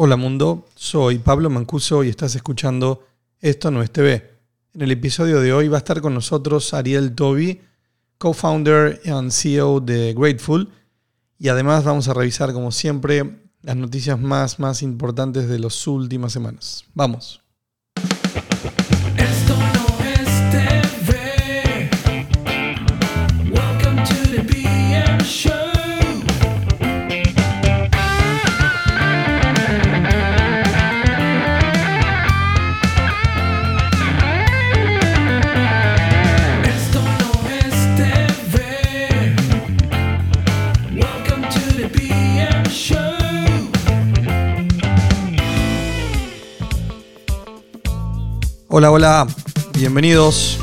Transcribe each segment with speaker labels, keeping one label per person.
Speaker 1: Hola mundo, soy Pablo Mancuso y estás escuchando Esto no es TV. En el episodio de hoy va a estar con nosotros Ariel Toby, co-founder and CEO de Grateful, y además vamos a revisar como siempre las noticias más, más importantes de las últimas semanas. Vamos. Hola, hola, bienvenidos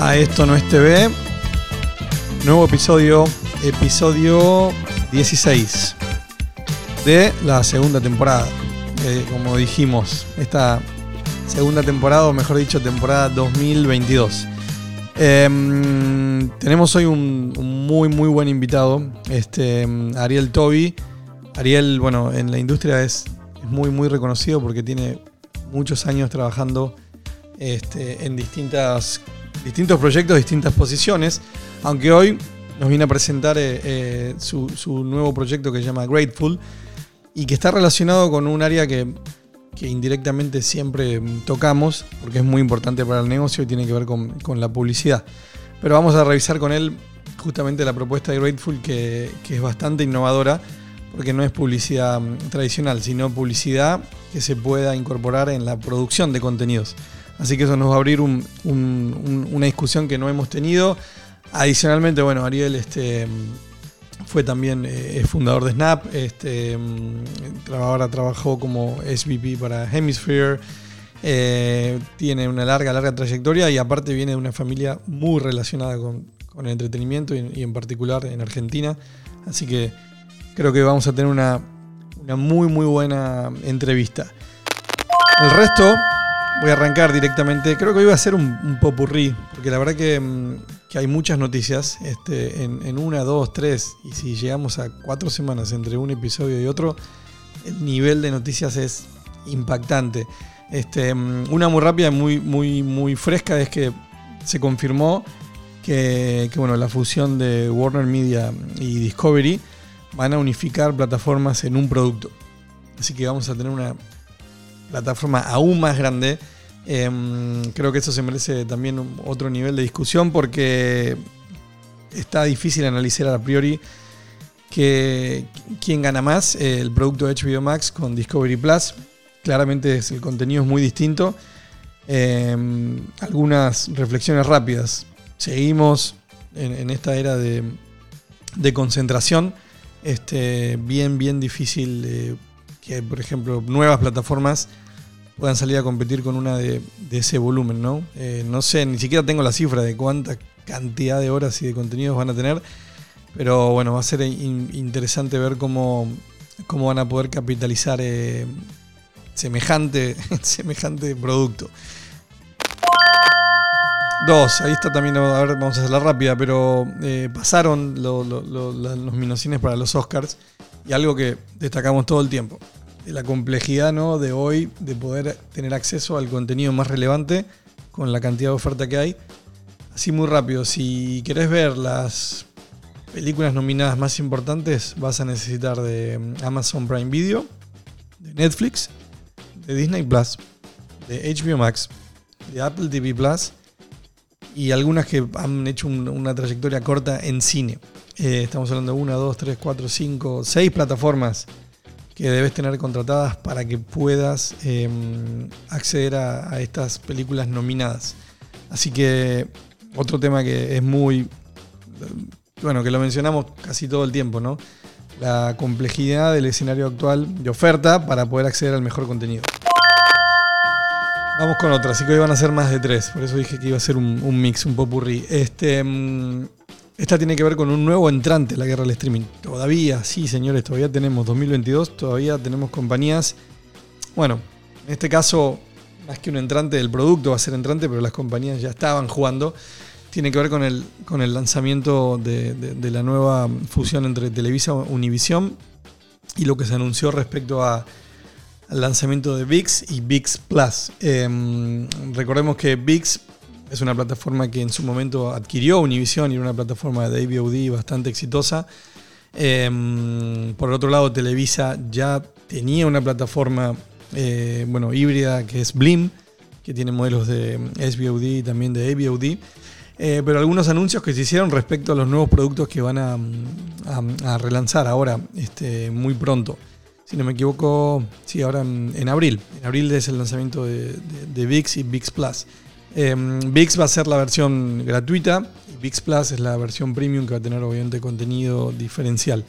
Speaker 1: a Esto no es TV. Nuevo episodio, episodio 16 de la segunda temporada. Eh, como dijimos, esta segunda temporada, o mejor dicho, temporada 2022. Em, tenemos hoy un, muy, muy buen invitado, este, em, Ariel Toby. Ariel, bueno, en la industria es muy, muy reconocido porque tiene muchos años trabajando este, en distintas, distintos proyectos, distintas posiciones, aunque hoy nos viene a presentar eh, eh, su, su nuevo proyecto que se llama Grateful y que está relacionado con un área que, que indirectamente siempre tocamos, porque es muy importante para el negocio y tiene que ver con, con la publicidad. Pero vamos a revisar con él justamente la propuesta de Grateful, que, que es bastante innovadora, porque no es publicidad mm, tradicional, sino publicidad que se pueda incorporar en la producción de contenidos. Así que eso nos va a abrir un- un- un- una discusión que no hemos tenido. Adicionalmente, bueno, Ariel este, mm, fue también eh, fundador de Snap, este, mm, ahora trabajó como SVP para Hemisphere, eh, tiene una larga, larga trayectoria y aparte viene de una familia muy relacionada con, con el entretenimiento y, y en particular en Argentina. Así que creo que vamos a tener una, una muy, muy buena entrevista. El resto voy a arrancar directamente. Creo que hoy va a ser un, un popurrí, porque la verdad que, mm, que hay muchas noticias este, en, una, dos, tres, y si llegamos a cuatro semanas entre un episodio y otro, el nivel de noticias es impactante. Este, mm, una muy rápida, muy, muy, muy fresca, es que se confirmó que, que, bueno, la fusión de Warner Media y Discovery van a unificar plataformas en un producto. Así que vamos a tener una plataforma aún más grande. Em, creo que eso se merece también otro nivel de discusión porque está difícil analizar a priori que, quién gana más, el producto de HBO Max con Discovery Plus. Claramente es- el contenido es muy distinto. Em, algunas reflexiones rápidas. Seguimos en, esta era de concentración. Este, bien, bien difícil eh, que, por ejemplo, nuevas plataformas puedan salir a competir con una de, ese volumen, ¿no? Eh, no sé, ni siquiera tengo la cifra de cuánta cantidad de horas y de contenidos van a tener, pero bueno, va a ser in- interesante ver cómo, cómo van a poder capitalizar eh, semejante, semejante producto. Dos, ahí está también, a ver, vamos a hacerla rápida, pero eh, pasaron lo- lo- para los Oscars y algo que destacamos todo el tiempo, la complejidad ¿no? de hoy de poder tener acceso al contenido más relevante con la cantidad de oferta que hay. Así muy rápido, si querés ver las películas nominadas más importantes, vas a necesitar de mm, Amazon Prime Video, de Netflix, de Disney Plus, de HBO Max, de Apple TV Plus y algunas que han hecho un- una trayectoria corta en cine. Eh, estamos hablando de una, dos, tres, cuatro, cinco, seis plataformas que debes tener contratadas para que puedas eh, acceder a estas películas nominadas. Así que otro tema que es muy, bueno, que lo mencionamos casi todo el tiempo, ¿no? La complejidad del escenario actual de oferta para poder acceder al mejor contenido. Vamos con otra, así que hoy van a ser más de tres, por eso dije que iba a ser un, mix, un popurrí. Este, mm, esta tiene que ver con un nuevo entrante la guerra del streaming. Todavía, sí señores, todavía tenemos 2022, todavía tenemos compañías, bueno, en este caso, más que un entrante del producto va a ser entrante, pero las compañías ya estaban jugando. Tiene que ver con el, con el lanzamiento de, de- la nueva fusión entre Televisa Univisión y lo que se anunció respecto a, al lanzamiento de VIX y VIX Plus. Em, recordemos que VIX es una plataforma que en su momento adquirió Univision y era una plataforma de AVOD bastante exitosa. Em, por otro lado, Televisa ya tenía una plataforma eh, bueno, híbrida que es Blim, que tiene modelos de SVOD y también de AVOD. Eh, pero algunos anuncios que se hicieron respecto a los nuevos productos que van a, a- relanzar ahora, este, muy pronto. Si no me equivoco, sí, ahora en, abril. En abril es el lanzamiento de, VIX y VIX Plus. Eh, VIX va a ser la versión gratuita y VIX Plus es la versión premium que va a tener obviamente contenido diferencial.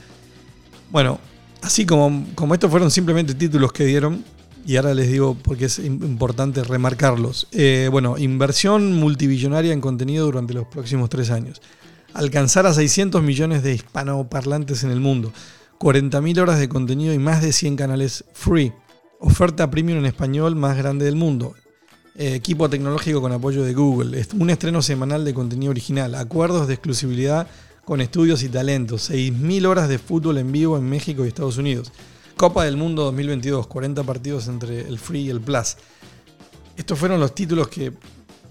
Speaker 1: Bueno, así como, como estos fueron simplemente títulos que dieron, y ahora les digo porque es im- importante remarcarlos. Eh, bueno, inversión multibillonaria en contenido durante los próximos tres años. Alcanzar a 600 millones de hispanoparlantes en el mundo. 40.000 horas de contenido y más de 100 canales free. Oferta premium en español más grande del mundo. Eh, equipo tecnológico con apoyo de Google. Un estreno semanal de contenido original. Acuerdos de exclusividad con estudios y talentos. 6.000 horas de fútbol en vivo en México y Estados Unidos. Copa del Mundo 2022. 40 partidos entre el Free y el Plus. Estos fueron los títulos que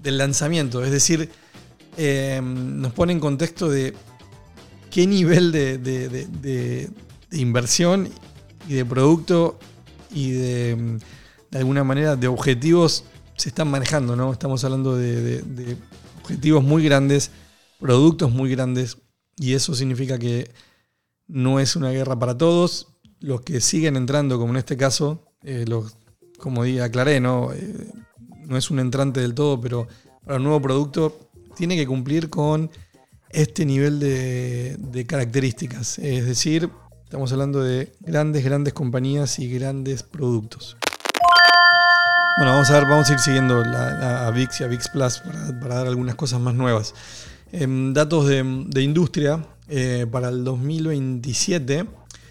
Speaker 1: del lanzamiento. Es decir, eh, nos pone en contexto de qué nivel de- de- inversión y de producto y de, mm, de alguna manera de objetivos se están manejando, ¿no? Estamos hablando de, objetivos muy grandes, productos muy grandes, y eso significa que no es una guerra para todos. Los que siguen entrando, como en este caso, eh, los, como di- aclaré, ¿no? Eh, no es un entrante del todo, pero para un nuevo producto tiene que cumplir con este nivel de características. Es decir, estamos hablando de grandes, grandes compañías y grandes productos. Bueno, vamos a ver, vamos a ir siguiendo a VIX y a VIX Plus para, dar algunas cosas más nuevas. Em, datos de, industria, eh, para el 2027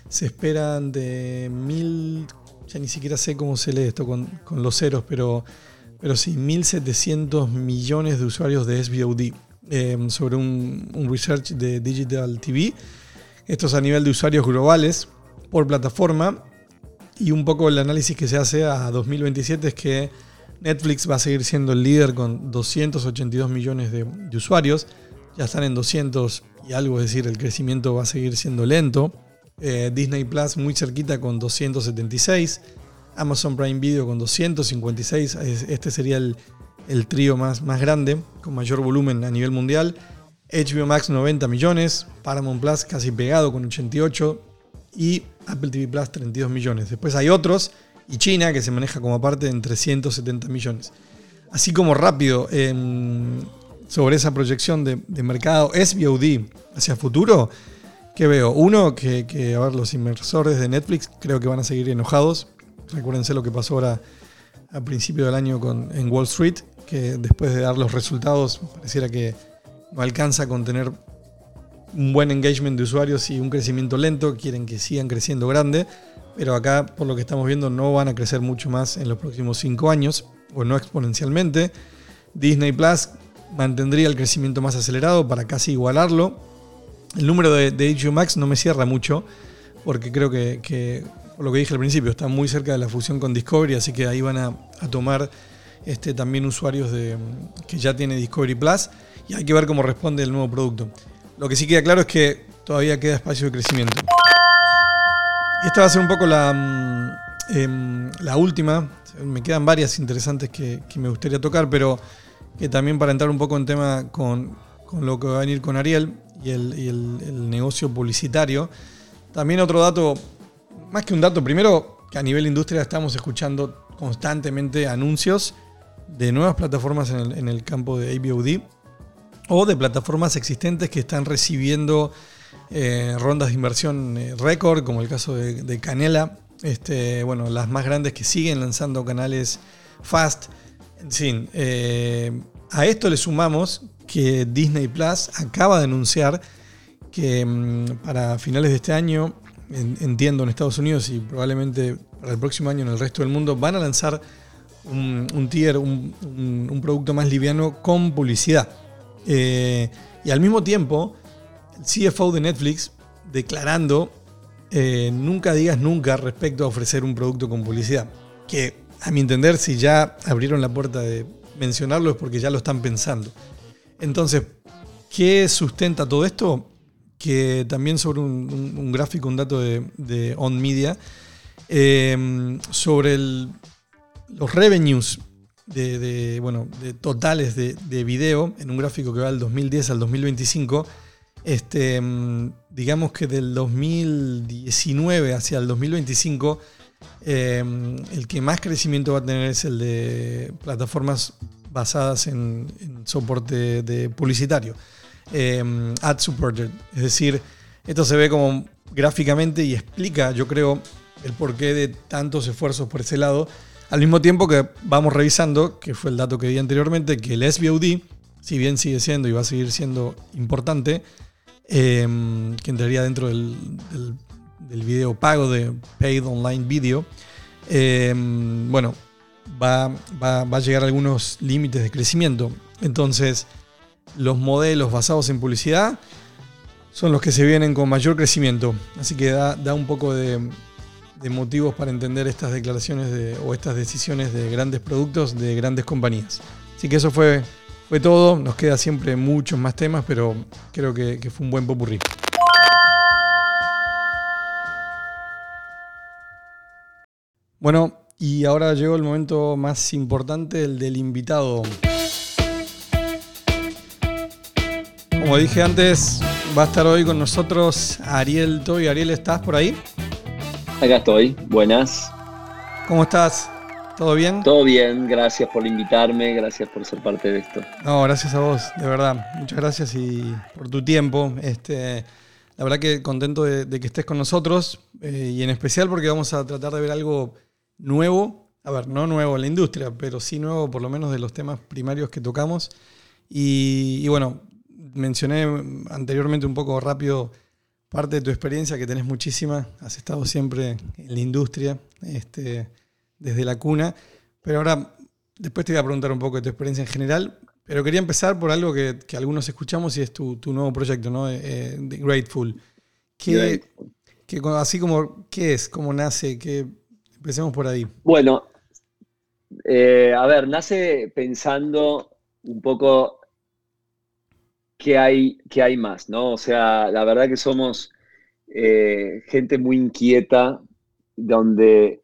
Speaker 1: se esperan de mil, ya ni siquiera sé cómo se lee esto con, con los ceros, pero, pero sí, 1.700 millones de usuarios de SVOD em, sobre un, un research de Digital TV. Esto es a nivel de usuarios globales por plataforma y un poco el análisis que se hace a 2027 es que Netflix va a seguir siendo el líder con 282 millones de, usuarios. Ya están en 200 y algo, es decir, el crecimiento va a seguir siendo lento. Eh, Disney Plus muy cerquita con 276. Amazon Prime Video con 256. Es- Este sería el, el trío más, más grande, con mayor volumen a nivel mundial. HBO Max 90 millones. Paramount Plus casi pegado con 88 y Apple TV Plus 32 millones. Después hay otros y China que se maneja como aparte en 370 millones. Así como rápido em, sobre esa proyección de, de mercado SVOD hacia futuro, que veo? Uno, que, que, a ver, los inversores de Netflix creo que van a seguir enojados. Recuérdense lo que pasó ahora a principio del año con, en Wall Street, que después de dar los resultados pareciera que no alcanza a contener un buen engagement de usuarios y un crecimiento lento, quieren que sigan creciendo grande, pero acá por lo que estamos viendo no van a crecer mucho más en los próximos 5 años, o no exponencialmente. Disney Plus mantendría el crecimiento más acelerado para casi igualarlo. El número de, de Max no me cierra mucho, porque creo que, por lo que dije al principio, está muy cerca de la fusión con Discovery, así que ahí van a, a tomar este, también usuarios de, que ya tiene Discovery Plus, y hay que ver cómo responde el nuevo producto. Lo que sí queda claro es que todavía queda espacio de crecimiento. Y esta va a ser un poco la, mm, em, última. Me quedan varias interesantes que, me gustaría tocar, pero que también para entrar un poco en tema con, lo que va a venir con Ariel y el, negocio publicitario. También otro dato, más que un dato, primero que a nivel industria estamos escuchando constantemente anuncios de nuevas plataformas en el, en el campo de AVOD o de plataformas existentes que están recibiendo eh, rondas de inversión eh, récord, como el caso de, Canela. Este, bueno, las más grandes que siguen lanzando canales fast. En fin, eh, a esto le sumamos que Disney Plus acaba de anunciar que mm, para finales de este año, en- entiendo en Estados Unidos y probablemente para el próximo año en el resto del mundo, van a lanzar un, tier, un producto más liviano con publicidad. Eh, y al mismo tiempo, el CFO de Netflix declarando eh, nunca digas nunca respecto a ofrecer un producto con publicidad. Que a mi entender, si ya abrieron la puerta de mencionarlo es porque ya lo están pensando. Entonces, ¿qué sustenta todo esto? Que también sobre un, gráfico, un dato de, de On Media, eh, sobre los revenues de, bueno, de totales de, de video en un gráfico que va del 2010 al 2025. Este, mm, digamos que del 2019 hacia el 2025, eh, el que más crecimiento va a tener es el de plataformas basadas en, soporte de publicitario, eh, ad supported. Es decir, esto se ve como gráficamente y explica, yo creo, el porqué de tantos esfuerzos por ese lado. Al mismo tiempo que vamos revisando, que fue el dato que di anteriormente, que el SVOD, si bien sigue siendo y va a seguir siendo importante, eh, que entraría dentro del, video pago de Paid Online Video, eh, bueno, va, va- va a llegar a algunos límites de crecimiento. Entonces, los modelos basados en publicidad son los que se vienen con mayor crecimiento. Así que da, da un poco de, de motivos para entender estas declaraciones de- o estas decisiones de grandes productos de grandes compañías. Así que eso fue, fue todo. Nos queda siempre muchos más temas, pero creo que, que fue un buen popurrí. Bueno, y ahora llegó el momento más importante, el del invitado. Como dije antes, va a estar hoy con nosotros Ariel Toy. Ariel, ¿estás por ahí?
Speaker 2: Acá estoy, buenas.
Speaker 1: ¿Cómo estás? ¿Todo bien?
Speaker 2: Todo bien, gracias por invitarme, gracias por ser parte de esto.
Speaker 1: No, gracias a vos, de verdad. Muchas gracias y por tu tiempo. Este, la verdad que contento de, de que estés con nosotros eh, y en especial porque vamos a tratar de ver algo nuevo. A ver, no nuevo en la industria, pero sí nuevo por lo menos de los temas primarios que tocamos. Y, y bueno, mencioné anteriormente un poco rápido parte de tu experiencia, que tenés muchísima. Has estado siempre en la industria, este, desde la cuna. Pero ahora, después te voy a preguntar un poco de tu experiencia en general. Pero quería empezar por algo que, que algunos escuchamos y es tu, tu nuevo proyecto, ¿no? Eh, de Grateful. ¿Qué,
Speaker 2: Grateful.
Speaker 1: qué- así como, ¿qué es? ¿Cómo nace? ¿Qué? Empecemos por ahí.
Speaker 2: Bueno, eh, a ver, nace pensando un poco qué hay, hay más, ¿no? O sea, la verdad que somos eh, gente muy inquieta, donde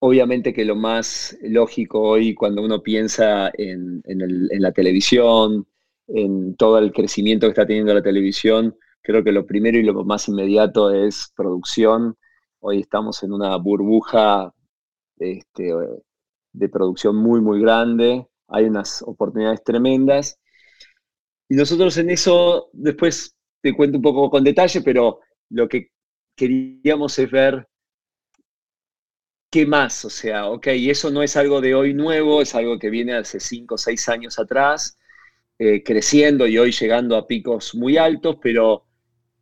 Speaker 2: obviamente que lo más lógico hoy cuando uno piensa en, en la televisión, en todo el crecimiento que está teniendo la televisión, creo que lo primero y lo más inmediato es producción. Hoy estamos en una burbuja este, de producción muy, muy grande. Hay unas oportunidades tremendas. Y nosotros en eso, después te cuento un poco con detalle, pero lo que queríamos es ver qué más. O sea, ok, eso no es algo de hoy nuevo, es algo que viene hace cinco o seis años atrás, eh, creciendo y hoy llegando a picos muy altos, pero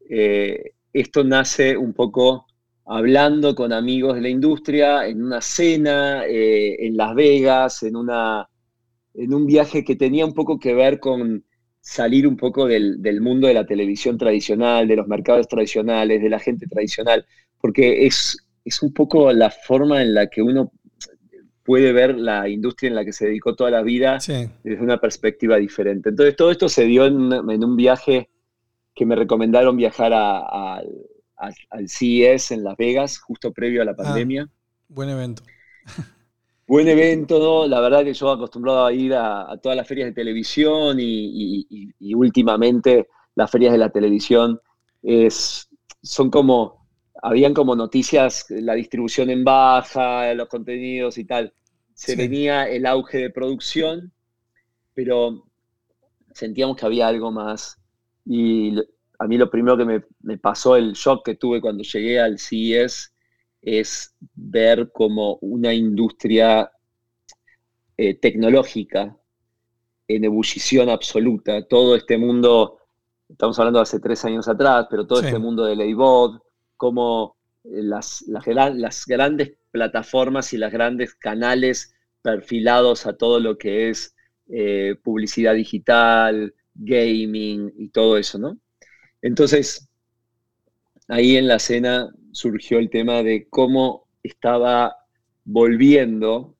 Speaker 2: eh, esto nace un poco hablando con amigos de la industria, en una cena, eh, en Las Vegas, en, una, en un viaje que tenía un poco que ver con salir un poco del, del mundo de la televisión tradicional, de los mercados tradicionales, de la gente tradicional, porque es, es un poco la forma en la que uno puede ver la industria en la que se dedicó toda la vida
Speaker 1: Sí.
Speaker 2: desde una perspectiva diferente. Entonces, todo esto se dio en, un viaje que me recomendaron viajar a- a- al- al CES en Las Vegas, justo previo a la pandemia.
Speaker 1: Buen evento.
Speaker 2: Buen evento, ¿no? La verdad que yo acostumbrado a ir a, a todas las ferias de televisión y, y- y- y últimamente las ferias de la televisión es, son como, habían como noticias, la distribución en baja, los contenidos y tal. Se
Speaker 1: Sí.
Speaker 2: venía el auge de producción, pero sentíamos que había algo más. Y a mí lo primero que me, me pasó, el shock que tuve cuando llegué al CES, es ver como una industria eh, tecnológica en ebullición absoluta. Todo este mundo, estamos hablando de hace tres años atrás, pero todo
Speaker 1: Sí.
Speaker 2: este mundo del AVOD, como eh, las, las grandes plataformas y los grandes canales perfilados a todo lo que es eh, publicidad digital, gaming y todo eso, ¿no? Entonces, ahí en la cena surgió el tema de cómo estaba volviendo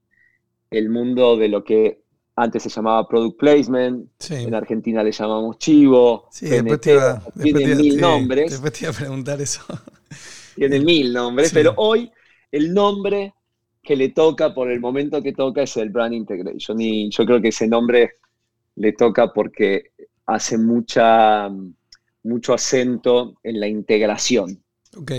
Speaker 2: el mundo de lo que antes se llamaba product placement,
Speaker 1: Sí.
Speaker 2: en Argentina le llamamos chivo,
Speaker 1: Sí, después
Speaker 2: PNT,
Speaker 1: te iba,
Speaker 2: tiene
Speaker 1: te
Speaker 2: mil
Speaker 1: sí,
Speaker 2: nombres,
Speaker 1: después te iba a preguntar eso.
Speaker 2: tiene mil nombres,
Speaker 1: Sí.
Speaker 2: pero hoy el nombre que le toca por el momento que toca es el Brand Integration y yo creo que ese nombre le toca porque hace mucha, mucho acento en la integración.
Speaker 1: Ok,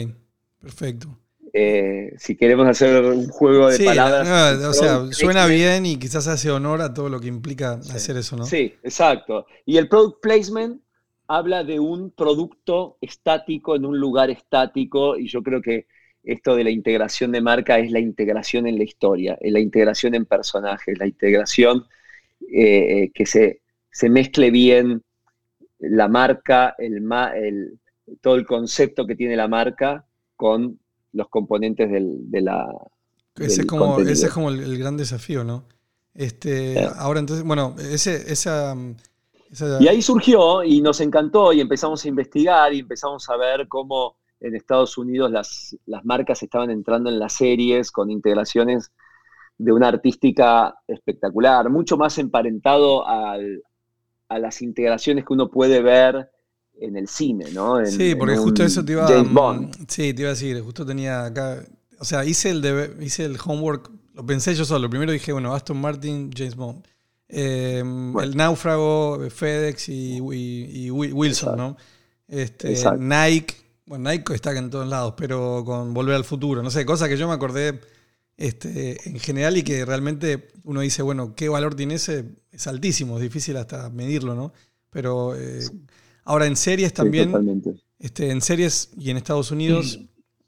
Speaker 1: perfecto.
Speaker 2: Eh, si queremos hacer un juego de
Speaker 1: Sí,
Speaker 2: palabras.
Speaker 1: no, o sea, suena bien y quizás hace honor a todo lo que implica hacer eso, ¿no?
Speaker 2: Sí, exacto. Y el product placement habla de un producto estático en un lugar estático y yo creo que esto de la integración de marca es la integración en la historia, es la integración en personajes, la integración eh, que se, se mezcle bien la marca, el, ma- el- todo el concepto que tiene la marca con los componentes del- de la...
Speaker 1: Ese es como, ese es como el, el gran desafío, ¿no? Este,
Speaker 2: Claro.
Speaker 1: ahora entonces, bueno, ese, esa, esa-
Speaker 2: Y ahí surgió y nos encantó y empezamos a investigar y empezamos a ver cómo en Estados Unidos las, las marcas estaban entrando en las series con integraciones de una artística espectacular, mucho más emparentado al- a las integraciones que uno puede ver en el cine, ¿no? En-
Speaker 1: sí, porque justo eso te iba
Speaker 2: James
Speaker 1: mm,
Speaker 2: Bond.
Speaker 1: Sí, te iba a decir, justo tenía acá, o sea, hice el debe- hice el homework, lo pensé yo solo. Primero dije, bueno, Aston Martin, James Bond. Eh, El náufrago, FedEx y, y- y Wi- Wilson,
Speaker 2: Exacto.
Speaker 1: ¿no? Este,
Speaker 2: Exacto.
Speaker 1: Nike, bueno, Nike está en todos lados, pero con Volver al Futuro, no sé, cosa que yo me acordé este, en general y que realmente uno dice, bueno, ¿qué valor tiene ese? Es altísimo, es difícil hasta medirlo, ¿no? Pero eh, ahora en series también, este, en series y en Estados Unidos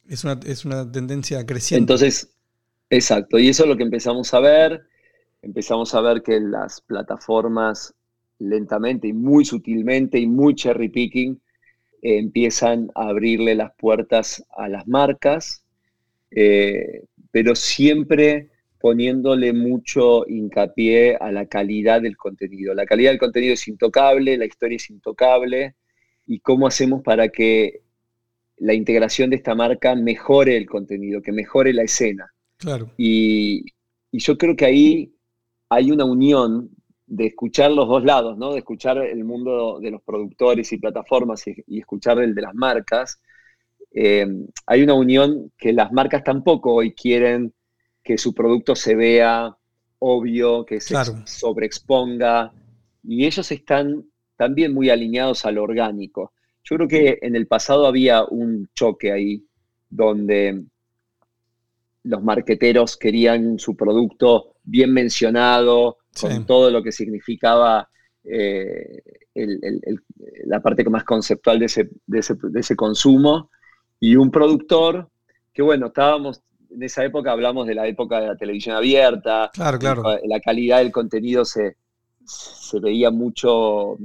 Speaker 1: es, una, es una tendencia creciente.
Speaker 2: Entonces, exacto, y eso es lo que empezamos a ver. Empezamos a ver que las plataformas lentamente y muy sutilmente y muy cherry picking eh, empiezan a abrirle las puertas a las marcas, eh, pero siempre poniéndole mucho hincapié a la calidad del contenido. La calidad del contenido es intocable, la historia es intocable, y cómo hacemos para que la integración de esta marca mejore el contenido, que mejore la escena.
Speaker 1: claro.
Speaker 2: Y, y yo creo que ahí hay una unión de escuchar los dos lados, ¿no? De escuchar el mundo de los productores y plataformas y, y escuchar el de las marcas. Eh, hay una unión que las marcas tampoco hoy quieren que su producto se vea obvio, que se
Speaker 1: Claro.
Speaker 2: sobreexponga, y ellos están también muy alineados a lo orgánico. Yo creo que en el pasado había un choque ahí, donde los marqueteros querían su producto bien mencionado, con todo lo que significaba eh, el- el- el- la parte más conceptual de ese, de, ese, de ese consumo, y un productor que, bueno, estábamos, en esa época hablamos de la época de la televisión abierta,
Speaker 1: Claro, claro.
Speaker 2: la calidad del contenido se, se veía mucho,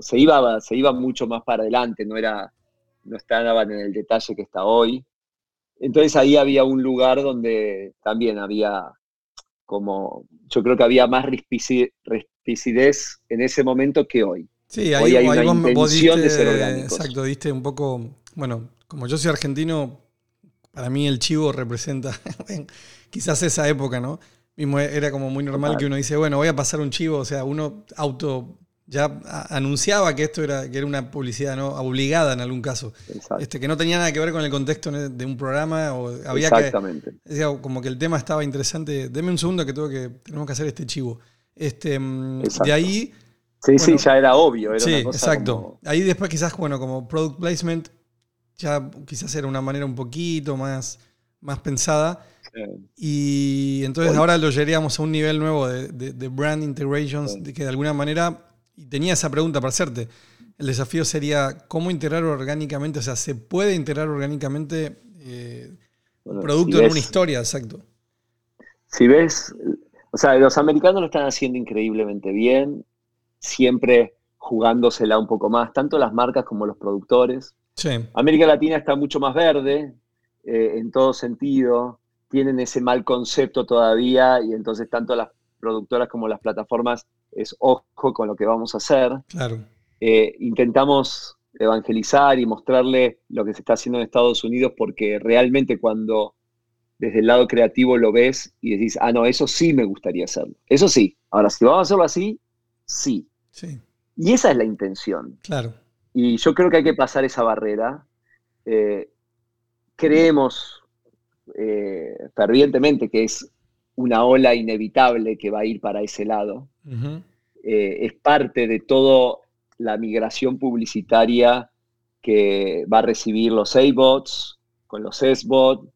Speaker 2: se iba, se iba mucho más para adelante, no era, no estaban en el detalle que está hoy. Entonces ahí había un lugar donde también había como, yo creo que había más rispicidez en ese momento que hoy.
Speaker 1: Sí,
Speaker 2: Hoy
Speaker 1: ahí,
Speaker 2: hay
Speaker 1: ahí
Speaker 2: una
Speaker 1: vos, vos
Speaker 2: intención de ser orgánicos.
Speaker 1: exacto, diste un poco, bueno, como yo soy argentino, para mí el chivo representa quizás esa época, ¿no? Mismo era como muy normal que uno dice, bueno, voy a pasar un chivo, o sea, uno auto ya anunciaba que esto era, que era una publicidad no obligada en algún caso,
Speaker 2: Exacto.
Speaker 1: este, que no tenía nada que ver con el contexto de un programa o había que
Speaker 2: Exactamente.
Speaker 1: Decía, como que el tema estaba interesante. Deme un segundo que tengo que tenemos que hacer este chivo. Este, mm,
Speaker 2: Exacto.
Speaker 1: de ahí,
Speaker 2: Sí,
Speaker 1: Bueno,
Speaker 2: sí, ya era obvio. Era
Speaker 1: sí,
Speaker 2: una cosa
Speaker 1: exacto.
Speaker 2: como-
Speaker 1: Ahí después quizás, bueno, como product placement, ya quizás era una manera un poquito más, más pensada. Y entonces
Speaker 2: Hoy-
Speaker 1: ahora lo llegaríamos a un nivel nuevo de, de- de brand integrations,
Speaker 2: Sí.
Speaker 1: de que de alguna manera, y tenía esa pregunta para hacerte, el desafío sería cómo integrar orgánicamente, o sea, ¿se puede integrar orgánicamente eh,
Speaker 2: bueno,
Speaker 1: producto
Speaker 2: si ves-
Speaker 1: una historia? Exacto.
Speaker 2: si ves, o sea, los americanos lo están haciendo increíblemente bien, siempre jugándosela un poco más, tanto las marcas como los productores.
Speaker 1: Sí,
Speaker 2: América Latina está mucho más verde eh, en todo sentido, tienen ese mal concepto todavía y entonces tanto las productoras como las plataformas es ojo con lo que vamos a hacer.
Speaker 1: claro.
Speaker 2: Eh, intentamos evangelizar y mostrarle lo que se está haciendo en Estados Unidos, porque realmente cuando desde el lado creativo lo ves y decís, ah, no, eso sí me gustaría hacerlo. Eso sí. Ahora, si vamos a hacerlo así, sí.
Speaker 1: Sí,
Speaker 2: Y esa es la intención.
Speaker 1: claro.
Speaker 2: Y yo creo que hay que pasar esa barrera. Eh, creemos eh, fervientemente que es una ola inevitable que va a ir para ese lado. Eh, es parte de toda la migración publicitaria que va a recibir los A-bots, con los S-bots,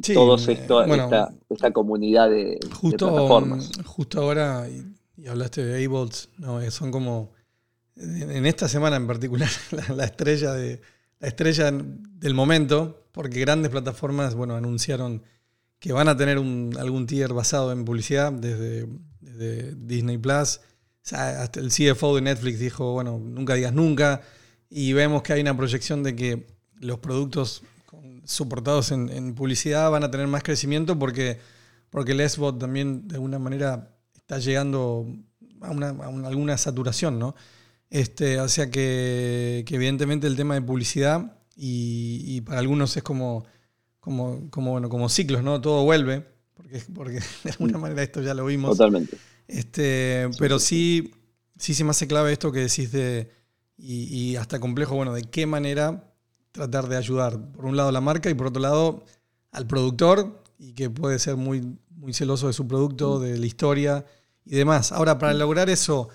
Speaker 1: Sí,
Speaker 2: todos
Speaker 1: eh,
Speaker 2: esto,
Speaker 1: bueno,
Speaker 2: esta, esta comunidad de, plataformas.
Speaker 1: mm, justo ahora, y, y hablaste de A-Bolts, no, eh, son como, en, en esta semana en particular, la, la estrella, de, la estrella del momento, porque grandes plataformas, bueno, anunciaron que van a tener un- algún tier basado en publicidad desde, Disney Plus. Hasta el CFO de Netflix dijo, bueno, nunca digas nunca. Y vemos que hay una proyección de que los productos soportados en, publicidad van a tener más crecimiento porque, porque el SBOT también de alguna manera está llegando a, una, alguna saturación, ¿no? Este, o sea que, evidentemente el tema de publicidad y para algunos es como, como, como, bueno, como ciclos, ¿no? Todo vuelve, porque, porque de alguna manera esto ya lo vimos.
Speaker 2: Totalmente.
Speaker 1: Este, pero sí, sí se me hace clave esto que decís de, y, y hasta complejo, bueno, de qué manera tratar de ayudar, por un lado a la marca y por otro lado al productor, y que puede ser muy, muy celoso de su producto, de la historia y demás. Ahora, para lograr eso,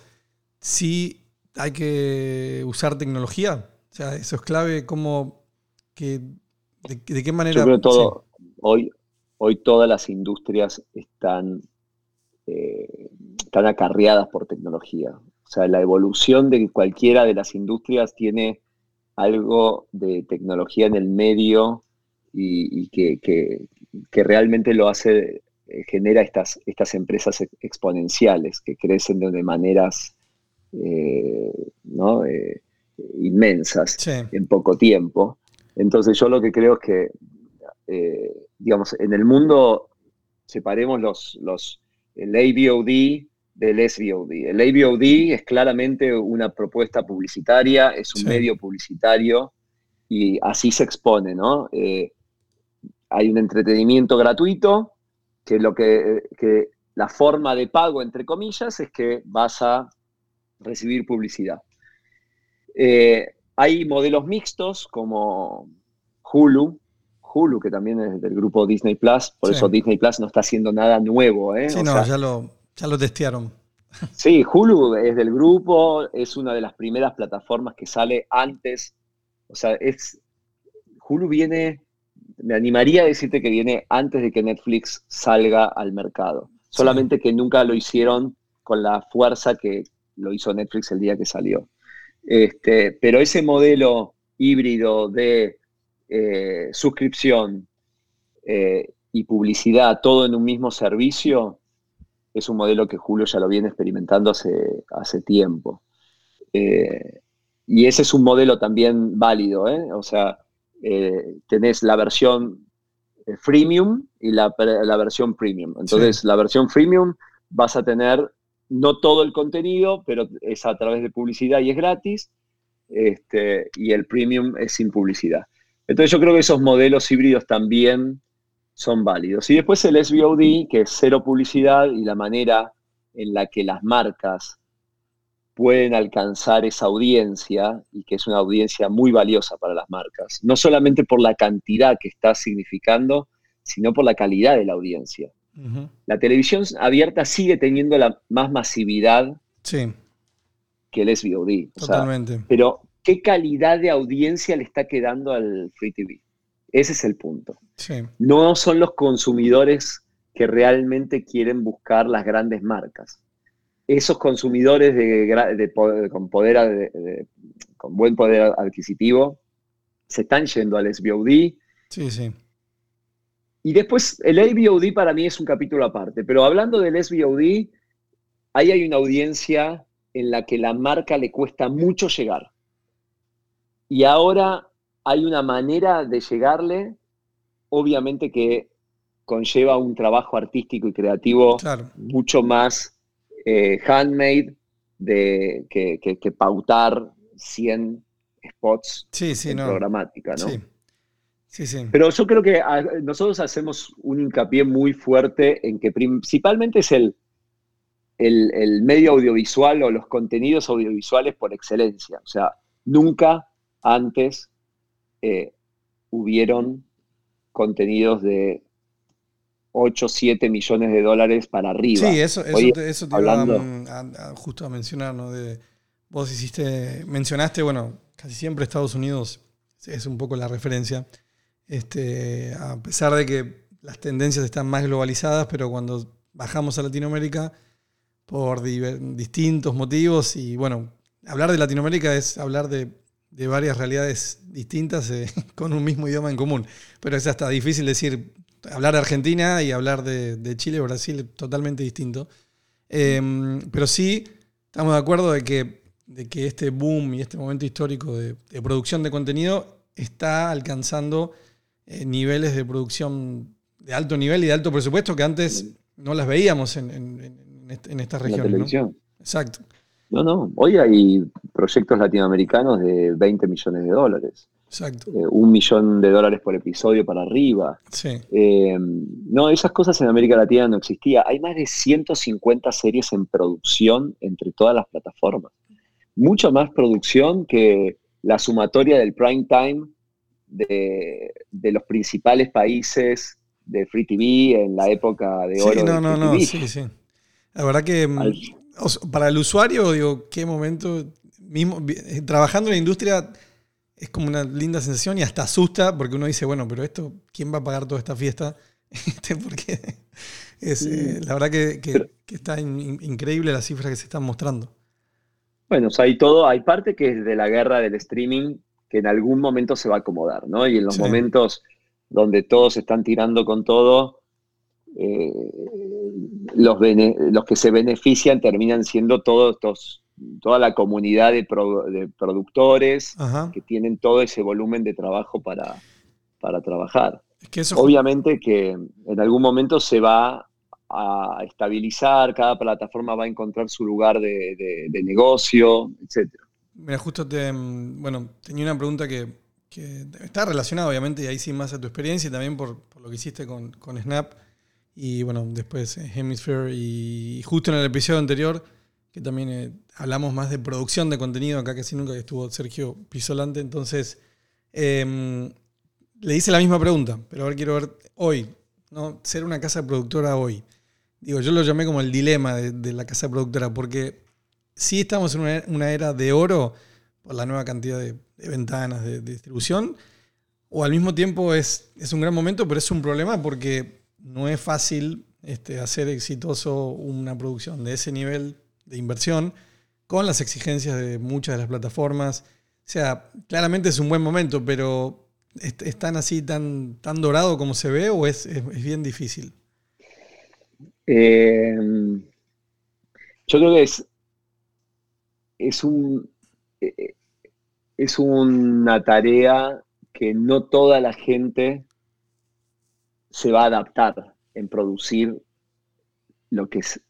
Speaker 1: sí hay que usar tecnología. O sea, eso es clave, como que, de, de qué manera...
Speaker 2: Yo creo todo, hoy, hoy todas las industrias están, eh, están acarreadas por tecnología. O sea, la evolución de cualquiera de las industrias tiene algo de tecnología en el medio y, y que, que- que realmente lo hace, eh, genera estas, estas empresas ex- exponenciales que crecen de, de maneras eh, ¿no? Eh, inmensas
Speaker 1: Sí,
Speaker 2: en poco tiempo. Entonces yo lo que creo es que, eh, digamos, en el mundo separemos los, los, el AVOD del SVOD. El AVOD es claramente una propuesta publicitaria, es un
Speaker 1: Sí.
Speaker 2: medio publicitario y así se expone, ¿no? Eh, hay un entretenimiento gratuito que lo que, que la forma de pago, entre comillas, es que vas a recibir publicidad. Eh, hay modelos mixtos como Hulu, Hulu que también es del grupo Disney Plus, por
Speaker 1: Sí.
Speaker 2: eso Disney Plus no está haciendo nada nuevo. ¿eh?
Speaker 1: sí
Speaker 2: O
Speaker 1: no,
Speaker 2: sea,
Speaker 1: ya, lo, ya lo testearon.
Speaker 2: Sí, Hulu es del grupo, es una de las primeras plataformas que sale antes. O sea, es Hulu viene, me animaría a decirte que viene antes de que Netflix salga al mercado. Solamente que nunca lo hicieron con la fuerza que lo hizo Netflix el día que salió. Este, pero ese modelo híbrido de eh, suscripción eh, y publicidad, todo en un mismo servicio, es un modelo que Julio ya lo viene experimentando hace, hace tiempo. Eh, y ese es un modelo también válido, ¿eh? O sea, eh, tenés la versión freemium y la, la versión premium. Entonces, la versión freemium vas a tener no todo el contenido, pero es a través de publicidad y es gratis. Este, y el premium es sin publicidad. Entonces, yo creo que esos modelos híbridos también son válidos. Y después el SVOD, que es cero publicidad y la manera en la que las marcas pueden alcanzar esa audiencia y que es una audiencia muy valiosa para las marcas, no solamente por la cantidad que está significando, sino por la calidad de la audiencia. La televisión abierta sigue teniendo la más masividad
Speaker 1: Sí,
Speaker 2: que el SVOD. O sea,
Speaker 1: totalmente.
Speaker 2: pero, ¿qué calidad de audiencia le está quedando al Free TV? Ese es el punto.
Speaker 1: Sí,
Speaker 2: no son los consumidores que realmente quieren buscar las grandes marcas. Esos consumidores de, de poder- con, poder, de- con buen poder adquisitivo se están yendo al SVOD.
Speaker 1: sí, sí.
Speaker 2: Y después el AVOD para mí es un capítulo aparte, pero hablando del SVOD, ahí hay una audiencia en la que la marca le cuesta mucho llegar. Y ahora hay una manera de llegarle, obviamente que conlleva un trabajo artístico y creativo
Speaker 1: Claro.
Speaker 2: mucho más eh, handmade de, que, que- que pautar 100 spots
Speaker 1: Sí, sí,
Speaker 2: en
Speaker 1: no.
Speaker 2: programática, ¿no?
Speaker 1: Sí. Sí, sí.
Speaker 2: Pero yo creo que ah, nosotros hacemos un hincapié muy fuerte en que principalmente es el, el, el medio audiovisual o los contenidos audiovisuales por excelencia. O sea, nunca antes eh, hubieron contenidos de 8, 7 millones de dólares para arriba.
Speaker 1: Sí, eso, eso
Speaker 2: Hoy,
Speaker 1: te, eso te
Speaker 2: hablando-
Speaker 1: iba a- a- a- justo a mencionar, ¿no? De, vos hiciste, mencionaste, bueno, casi siempre Estados Unidos es un poco la referencia. Este, a pesar de que las tendencias están más globalizadas, pero cuando bajamos a Latinoamérica, por distintos motivos, y bueno, hablar de Latinoamérica es hablar de, varias realidades distintas eh, con un mismo idioma en común. Pero es hasta difícil decir, hablar de Argentina y hablar de, Chile o Brasil totalmente distinto. Eh, pero sí, estamos de acuerdo de que, de que este boom y este momento histórico de producción de contenido está alcanzando eh, niveles de producción de alto nivel y de alto presupuesto que antes no las veíamos en, en- en. Exacto.
Speaker 2: No, no. Hoy hay proyectos latinoamericanos de 20 millones de dólares.
Speaker 1: Exacto.
Speaker 2: eh, un millón de dólares por episodio para arriba.
Speaker 1: Sí.
Speaker 2: Eh, no, esas cosas en América Latina no existía. Hay más de 150 series en producción entre todas las plataformas. Mucha más producción que la sumatoria del prime time de, de los principales países de Free TV en la época de oro
Speaker 1: Sí, no,
Speaker 2: de
Speaker 1: no, no,
Speaker 2: TV.
Speaker 1: sí, sí. La verdad que mm,
Speaker 2: Al-
Speaker 1: o sea, para el usuario, digo, qué momento, mismo, eh, trabajando en la industria es como una linda sensación y hasta asusta porque uno dice, bueno, pero esto, ¿quién va a pagar toda esta fiesta? Este, porque es, eh, la verdad que, que-
Speaker 2: Pero-
Speaker 1: que está in- in- increíble las cifras que se están mostrando.
Speaker 2: Bueno, o sea, hay todo, hay parte que es de la guerra del streaming que en algún momento se va a acomodar, ¿no? Y en los
Speaker 1: Sí.
Speaker 2: momentos donde todos están tirando con todo, eh, los, bene- los que se benefician terminan siendo todos estos, toda la comunidad de, pro- de productores
Speaker 1: Ajá.
Speaker 2: que tienen todo ese volumen de trabajo para, para trabajar.
Speaker 1: Es que eso
Speaker 2: Obviamente que en algún momento se va a estabilizar, cada plataforma va a encontrar su lugar de, de- de negocio, etc.
Speaker 1: Mira, justo te. mm, Bueno, tenía una pregunta que, está relacionada, obviamente, y ahí sí más a tu experiencia y también por, lo que hiciste con, Snap. Y bueno, después eh, Hemisphere. Y justo en el episodio anterior, que también eh, hablamos más de producción de contenido, acá casi nunca estuvo Sergio Pisolante. Entonces, em, le hice la misma pregunta, pero ahora quiero ver hoy, ¿no? Ser una casa productora hoy. Digo, yo lo llamé como el dilema de la casa productora, porque sí estamos en una, era de oro por la nueva cantidad de, ventanas de, distribución, o al mismo tiempo es, es un gran momento, pero es un problema porque no es fácil este, hacer exitoso una producción de ese nivel de inversión con las exigencias de muchas de las plataformas. O sea, claramente es un buen momento, pero ¿es, tan así, tan, tan dorado como se ve o es, es- es bien difícil?
Speaker 2: Eh, yo creo que es, es un, eh, es una tarea que no toda la gente se va a adaptar en producir lo que es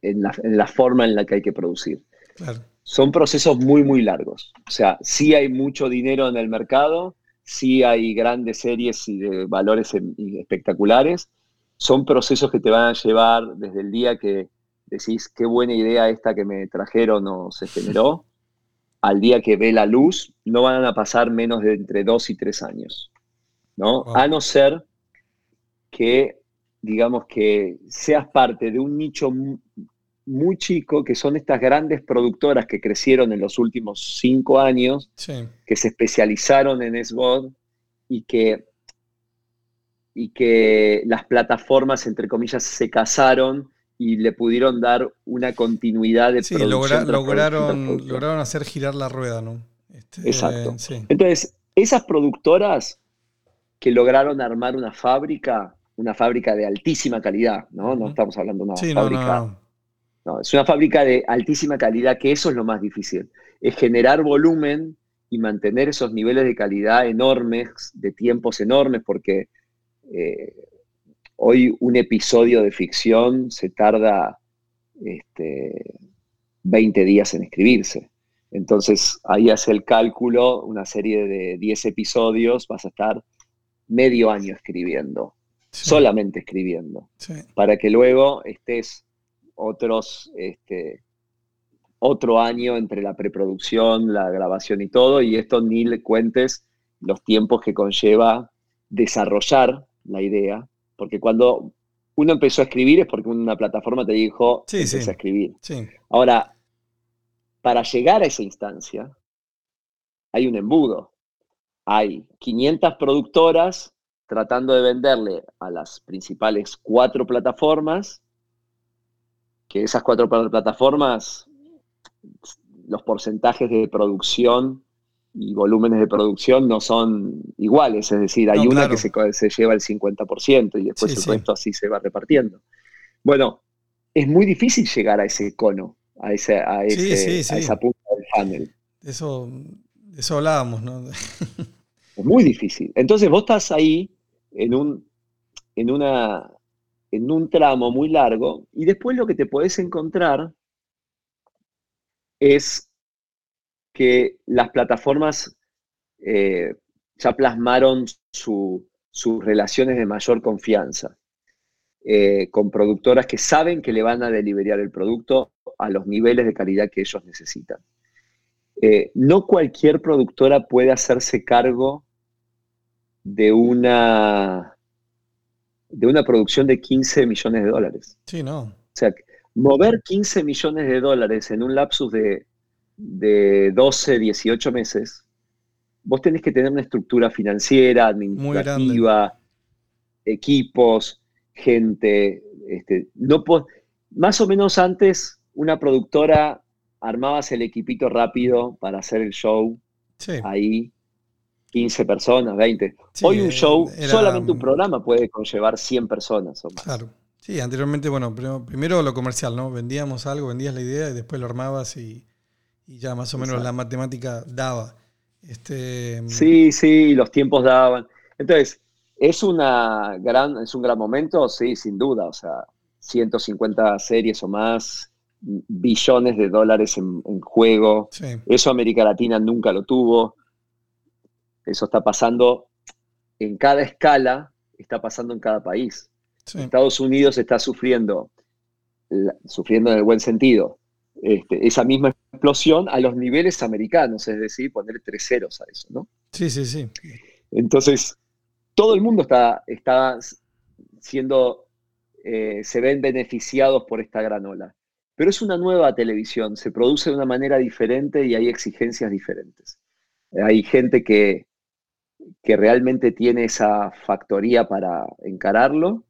Speaker 2: en la, en la forma en la que hay que producir.
Speaker 1: Claro.
Speaker 2: Son procesos muy, muy largos. O sea, sí hay mucho dinero en el mercado, sí hay grandes series y de valores espectaculares. Son procesos que te van a llevar desde el día que decís qué buena idea esta que me trajeron o se generó, al día que ve la luz, no van a pasar menos de entre dos y tres años. ¿no?
Speaker 1: Wow.
Speaker 2: A no ser que, digamos, que seas parte de un nicho mu- muy chico, que son estas grandes productoras que crecieron en los últimos cinco años,
Speaker 1: Sí.
Speaker 2: que se especializaron en SVOD y que, y que las plataformas, entre comillas, se casaron y le pudieron dar una continuidad de
Speaker 1: Sí,
Speaker 2: producción
Speaker 1: logra- lograron,
Speaker 2: producción.
Speaker 1: lograron hacer girar la rueda, ¿no? Este,
Speaker 2: Exacto.
Speaker 1: sí.
Speaker 2: Entonces, esas productoras que lograron armar una fábrica, una fábrica de altísima calidad, ¿no? No estamos hablando de una
Speaker 1: Sí,
Speaker 2: fábrica
Speaker 1: no, no.
Speaker 2: No, es una fábrica de altísima calidad, que eso es lo más difícil. Es generar volumen y mantener esos niveles de calidad enormes, de tiempos enormes, porque eh, hoy un episodio de ficción se tarda este, 20 días en escribirse. Entonces ahí hace el cálculo, una serie de 10 episodios, vas a estar medio año escribiendo,
Speaker 1: Sí,
Speaker 2: solamente escribiendo,
Speaker 1: sí.
Speaker 2: para que luego estés otros, este, otro año entre la preproducción, la grabación y todo, y esto ni le cuentes los tiempos que conlleva desarrollar la idea, porque cuando uno empezó a escribir es porque una plataforma te dijo,
Speaker 1: Sí, sí.
Speaker 2: a escribir.
Speaker 1: Sí,
Speaker 2: Ahora, para llegar a esa instancia, hay un embudo. Hay 500 productoras tratando de venderle a las principales cuatro plataformas, que esas cuatro pla- plataformas, los porcentajes de producción y volúmenes de producción no son iguales, es decir, hay
Speaker 1: No,
Speaker 2: una
Speaker 1: claro.
Speaker 2: que se, lleva el 50% y después
Speaker 1: Sí,
Speaker 2: el
Speaker 1: sí.
Speaker 2: resto así se va repartiendo. Bueno, es muy difícil llegar a ese cono, a, ese, a,
Speaker 1: Sí,
Speaker 2: ese-
Speaker 1: sí,
Speaker 2: a
Speaker 1: sí.
Speaker 2: esa punta del funnel.
Speaker 1: eso, eso hablábamos, ¿no?
Speaker 2: Es muy difícil. Entonces vos estás ahí en un, en una, en un tramo muy largo y después lo que te podés encontrar es que las plataformas eh, ya plasmaron su- sus relaciones de mayor confianza eh, con productoras que saben que le van a deliberar el producto a los niveles de calidad que ellos necesitan. Eh, no cualquier productora puede hacerse cargo de una, de una producción de 15 millones de dólares.
Speaker 1: Sí, no.
Speaker 2: O sea, mover 15 millones de dólares en un lapsus de, de 12, 18 meses, vos tenés que tener una estructura financiera, administrativa, equipos, gente. Este, no más o menos antes, una productora armabas el equipito rápido para hacer el show
Speaker 1: Sí.
Speaker 2: ahí, 15 personas, 20.
Speaker 1: Sí,
Speaker 2: Hoy un show,
Speaker 1: era-
Speaker 2: solamente un programa puede conllevar 100 personas o más.
Speaker 1: Claro. Sí, anteriormente, bueno, primero, primero lo comercial, ¿no? Vendíamos algo, vendías la idea y después lo armabas y, y ya más o menos
Speaker 2: Exacto.
Speaker 1: la matemática daba. Este,
Speaker 2: Sí, sí, los tiempos daban. Entonces, ¿es, una gran, ¿es un gran momento? Sí, sin duda. O sea, 150 series o más, billones de dólares en, en juego.
Speaker 1: Sí,
Speaker 2: Eso América Latina nunca lo tuvo. Eso está pasando en cada escala, está pasando en cada país.
Speaker 1: sí.
Speaker 2: Estados Unidos está sufriendo, sufriendo en el buen sentido, este, esa misma explosión a los niveles americanos, es decir, poner tres ceros a eso, ¿no?
Speaker 1: Sí, sí, sí.
Speaker 2: Entonces, todo el mundo está, está siendo, eh, se ven beneficiados por esta gran ola. Pero es una nueva televisión, se produce de una manera diferente y hay exigencias diferentes. Hay gente que, que realmente tiene esa factoría para encararlo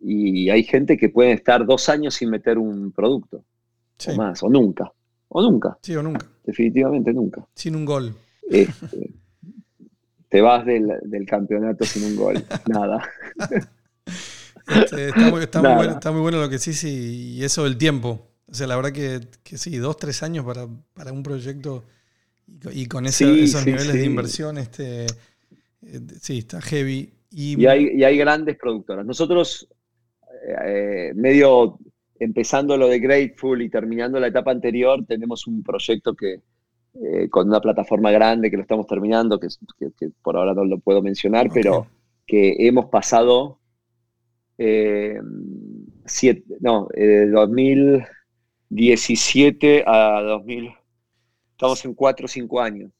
Speaker 2: y hay gente que puede estar dos años sin meter un producto,
Speaker 1: Sí,
Speaker 2: o más, o nunca, o nunca,
Speaker 1: sí o nunca.
Speaker 2: definitivamente nunca.
Speaker 1: Sin un gol.
Speaker 2: Este, te vas del, del campeonato sin un gol, nada.
Speaker 1: Este, está, muy, está muy
Speaker 2: Nada.
Speaker 1: bueno, está muy bueno lo que sí, sí, y eso del tiempo. O sea, la verdad que, que sí, dos, tres años para, para un proyecto y, co- y con ese-
Speaker 2: Sí,
Speaker 1: esos
Speaker 2: sí,
Speaker 1: niveles
Speaker 2: sí.
Speaker 1: de inversión, este, eh, sí, está heavy. Y,
Speaker 2: Y hay, y hay grandes productoras. Nosotros, eh, medio empezando lo de Grateful y terminando la etapa anterior, tenemos un proyecto que eh, con una plataforma grande que lo estamos terminando, que, es- que- que por ahora no lo puedo mencionar, pero que hemos pasado eh, siete, no, eh, de 2017 a 2000, estamos en 4 o 5 años.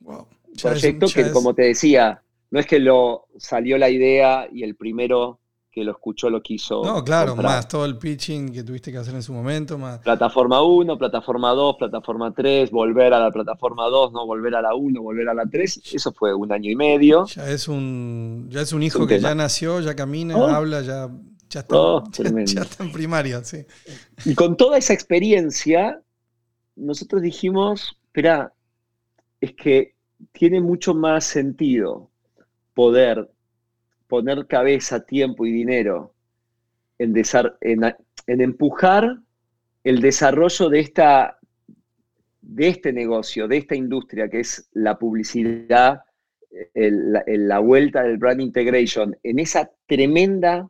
Speaker 1: wow,
Speaker 2: proyecto que, como te decía, no es que lo salió la idea y el primero que lo escuchó lo quiso.
Speaker 1: No, claro,
Speaker 2: comprar.
Speaker 1: más todo el pitching que tuviste que hacer en su momento, más.
Speaker 2: Plataforma 1, plataforma 2, plataforma 3, volver a la plataforma 2, no volver a la 1, volver a la 3. Eso fue un año y medio.
Speaker 1: Ya es un, ya es un hijo
Speaker 2: un
Speaker 1: que
Speaker 2: tema.
Speaker 1: ya nació, ya camina,
Speaker 2: Oh.
Speaker 1: habla, ya, ya, está,
Speaker 2: Oh,
Speaker 1: ya- ya está en primaria, sí.
Speaker 2: Y con toda esa experiencia, nosotros dijimos, espera, es que tiene mucho más sentido poder poner cabeza, tiempo y dinero en, empujar el desarrollo de, esta, de este negocio, de esta industria que es la publicidad, la vuelta del brand integration, en esa tremenda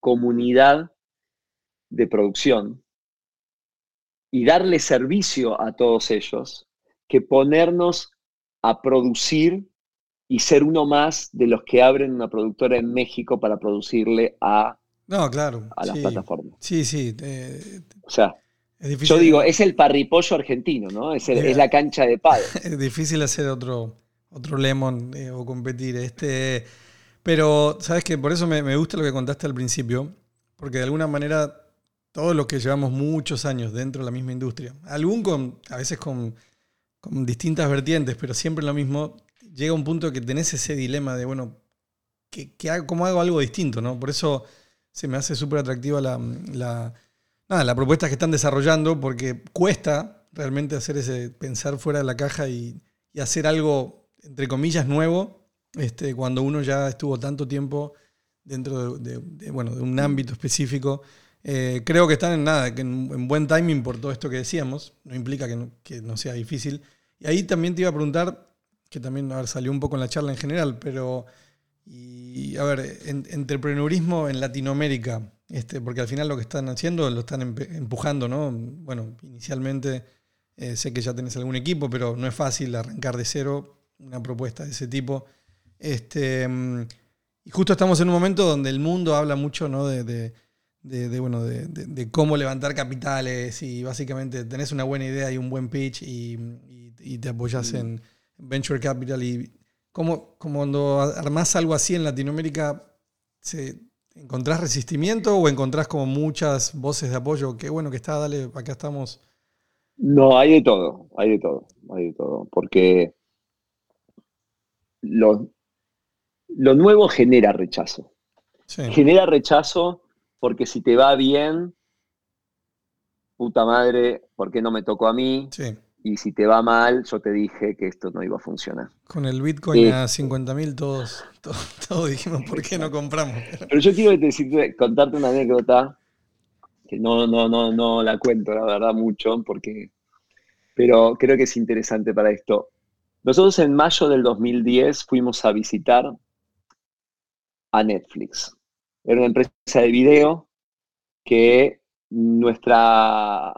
Speaker 2: comunidad de producción y darle servicio a todos ellos que ponernos a producir y ser uno más de los que abren una productora en México para producirle a,
Speaker 1: No, claro.
Speaker 2: a las
Speaker 1: sí.
Speaker 2: plataformas.
Speaker 1: Sí, sí. eh,
Speaker 2: O sea,
Speaker 1: es
Speaker 2: yo digo, es el parripollo argentino, ¿no? Es, el- es la cancha de pádel.
Speaker 1: Es difícil hacer otro, otro lemon eh, o competir. Este, pero, ¿sabes qué? Por eso me, me gusta lo que contaste al principio, porque de alguna manera todos los que llevamos muchos años dentro de la misma industria, algún con, a veces con, con distintas vertientes, pero siempre lo mismo, llega un punto que tenés ese dilema de, bueno, que, que hago- ¿cómo hago algo distinto? ¿no? Por eso se me hace súper atractiva la, la, nada, la propuesta que están desarrollando, porque cuesta realmente hacer ese pensar fuera de la caja y, hacer algo, entre comillas, nuevo, este, cuando uno ya estuvo tanto tiempo dentro de, de- de, bueno, de un ámbito específico. Eh, creo que están en nada, que en, en buen timing por todo esto que decíamos, no implica que no, que no sea difícil. Y ahí también te iba a preguntar, que también a ver, salió un poco en la charla en general, pero, y, a ver, en- entrepreneurismo en Latinoamérica, este, porque al final lo que están haciendo lo están empujando, ¿no? Bueno, inicialmente eh, sé que ya tenés algún equipo, pero no es fácil arrancar de cero una propuesta de ese tipo. Este, y justo estamos en un momento donde el mundo habla mucho ¿no? de, de- de- de, bueno, de, cómo levantar capitales y básicamente tenés una buena idea y un buen pitch y, y- y te apoyas en venture capital y como, como cuando armás algo así en Latinoamérica, se, ¿encontrás resistimiento o encontrás como muchas voces de apoyo? Qué bueno que está, dale, acá estamos.
Speaker 2: No, hay de todo, hay de todo, hay de todo, porque lo, lo nuevo genera rechazo.
Speaker 1: Sí,
Speaker 2: Genera rechazo porque si te va bien, puta madre, ¿por qué no me tocó a mí?
Speaker 1: sí.
Speaker 2: Y si te va mal, yo te dije que esto no iba a funcionar.
Speaker 1: Con el Bitcoin a 50 mil todos, todos, todos dijimos, ¿por qué no compramos?
Speaker 2: Pero yo quiero decirte, contarte una anécdota que no, no, no, no la cuento, la verdad, mucho, porque, pero creo que es interesante para esto. Nosotros en mayo del 2010 fuimos a visitar a Netflix. Era una empresa de video que nuestra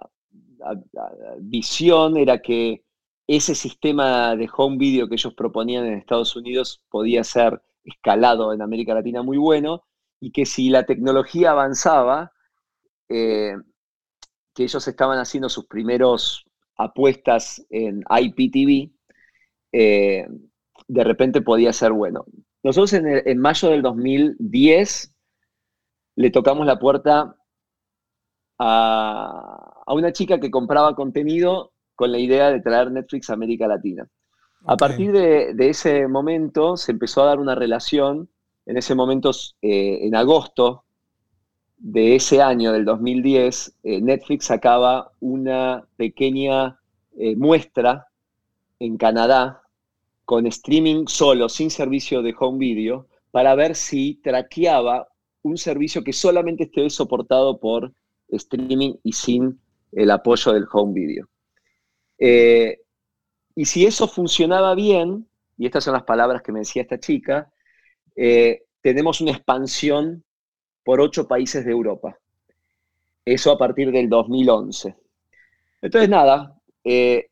Speaker 2: visión era que ese sistema de home video que ellos proponían en Estados Unidos podía ser escalado en América Latina muy bueno y que si la tecnología avanzaba, eh, que ellos estaban haciendo sus primeros apuestas en IPTV, eh, de repente podía ser bueno. Nosotros en, mayo del 2010 le tocamos la puerta a, a una chica que compraba contenido con la idea de traer Netflix a América Latina. A partir de, de ese momento se empezó a dar una relación. En ese momento, eh, en agosto de ese año, del 2010, eh, Netflix sacaba una pequeña eh, muestra en Canadá con streaming solo, sin servicio de home video, para ver si traqueaba un servicio que solamente esté soportado por streaming y sin el apoyo del home video. Eh, y si eso funcionaba bien, y estas son las palabras que me decía esta chica, eh, tenemos una expansión por ocho países de Europa. Eso a partir del 2011. Entonces, nada, eh,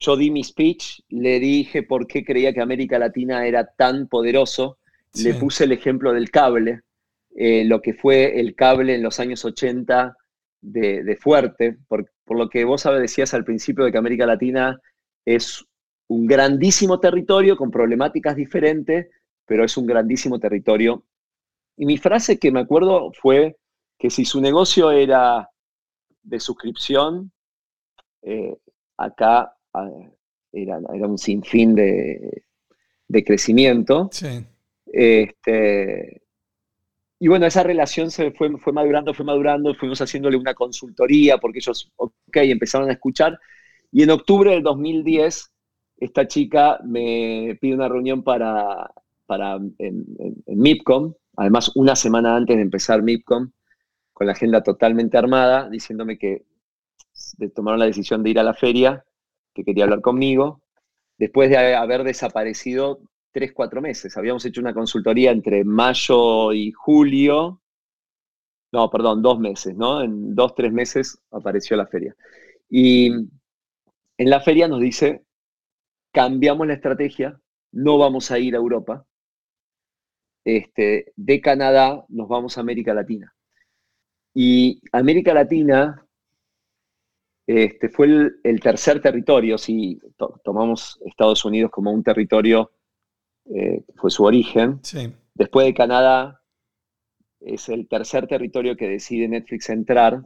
Speaker 2: yo di mi speech, le dije por qué creía que América Latina era tan poderoso, le puse el ejemplo del cable, eh, lo que fue el cable en los años 80 de, de fuerte, por, por lo que vos decías al principio de que América Latina es un grandísimo territorio con problemáticas diferentes, pero es un grandísimo territorio. Y mi frase que me acuerdo fue que si su negocio era de suscripción, eh, acá ah, era, era un sinfín de, de crecimiento.
Speaker 1: Sí,
Speaker 2: Este, y bueno, esa relación se fue, fue madurando, fue madurando, fuimos haciéndole una consultoría porque ellos, ok, empezaron a escuchar. Y en octubre del 2010, esta chica me pide una reunión para, para en, MIPCOM, además una semana antes de empezar MIPCOM, con la agenda totalmente armada, diciéndome que tomaron la decisión de ir a la feria, que quería hablar conmigo, después de haber desaparecido tres, cuatro meses. Habíamos hecho una consultoría entre mayo y julio no, perdón, dos meses, ¿no? En dos, tres meses apareció la feria. Y en la feria nos dice, cambiamos la estrategia, no vamos a ir a Europa, este, de Canadá nos vamos a América Latina. Y América Latina este, fue el, tercer territorio, si to- tomamos Estados Unidos como un territorio, eh, fue su origen.
Speaker 1: Sí.
Speaker 2: Después de Canadá, es el tercer territorio que decide Netflix entrar.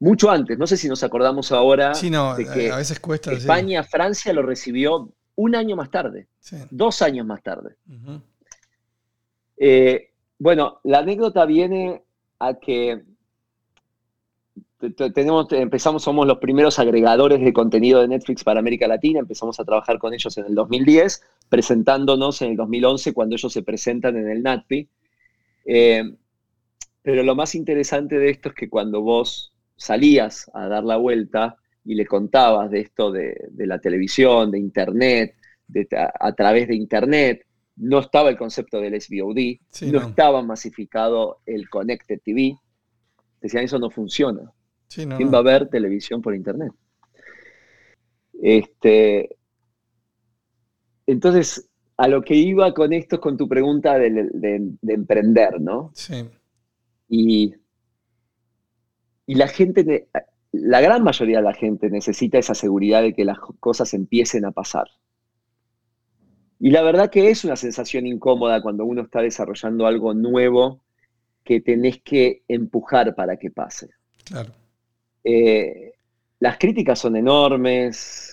Speaker 2: Mucho antes, no sé si nos acordamos ahora
Speaker 1: Sí, no,
Speaker 2: de que
Speaker 1: a veces cuesta. sí.
Speaker 2: España, Francia lo recibió un año más tarde,
Speaker 1: Sí.
Speaker 2: dos años más tarde. Eh, bueno, la anécdota viene a que tenemos, empezamos, somos los primeros agregadores de contenido de Netflix para América Latina, empezamos a trabajar con ellos en el 2010, presentándonos en el 2011 cuando ellos se presentan en el NATPI. Eh, pero lo más interesante de esto es que cuando vos salías a dar la vuelta y le contabas de esto de, de la televisión, de Internet, de, a, a través de Internet, no estaba el concepto del SVOD,
Speaker 1: Sí,
Speaker 2: no,
Speaker 1: no.
Speaker 2: estaba masificado el Connected TV. Decían, eso no funciona.
Speaker 1: Sí, no,
Speaker 2: ¿Quién va a ver televisión por Internet? Este, entonces, a lo que iba con esto es con tu pregunta de, de- de emprender, ¿no?
Speaker 1: Sí.
Speaker 2: Y, y la gente, la gran mayoría de la gente necesita esa seguridad de que las cosas empiecen a pasar. Y la verdad que es una sensación incómoda cuando uno está desarrollando algo nuevo que tenés que empujar para que pase.
Speaker 1: Claro.
Speaker 2: Eh, las críticas son enormes,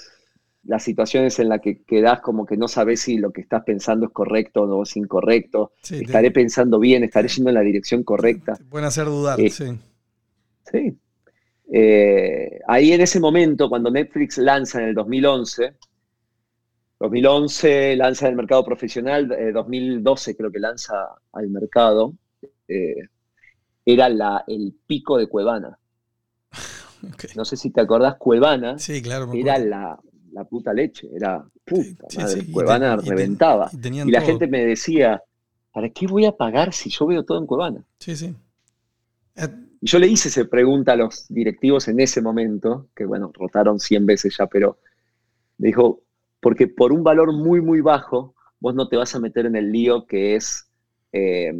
Speaker 2: las situaciones en las que quedás como que no sabes si lo que estás pensando es correcto o es incorrecto,
Speaker 1: Sí, te-
Speaker 2: estaré pensando bien, estaré yendo en la dirección correcta.
Speaker 1: te pueden hacer dudar,
Speaker 2: Eh,
Speaker 1: sí.
Speaker 2: Sí. Eh, ahí en ese momento, cuando Netflix lanza en el 2011, 2011 lanza en el mercado profesional, eh, 2012 creo que lanza al mercado, eh, era la, el pico de Cuevana.
Speaker 1: Ok.
Speaker 2: No sé si te acordás, Cuevana
Speaker 1: Sí, claro.
Speaker 2: era la, la puta leche, era puta
Speaker 1: Sí,
Speaker 2: madre,
Speaker 1: sí,
Speaker 2: Cuevana
Speaker 1: y
Speaker 2: reventaba.
Speaker 1: y
Speaker 2: la
Speaker 1: todo.
Speaker 2: gente me decía, ¿para qué voy a pagar si yo veo todo en Cuevana?
Speaker 1: Sí, sí. Eh,
Speaker 2: Y yo le hice esa pregunta a los directivos en ese momento, que bueno, rotaron 100 veces ya, pero me dijo, porque por un valor muy, muy bajo, vos no te vas a meter en el lío que es eh,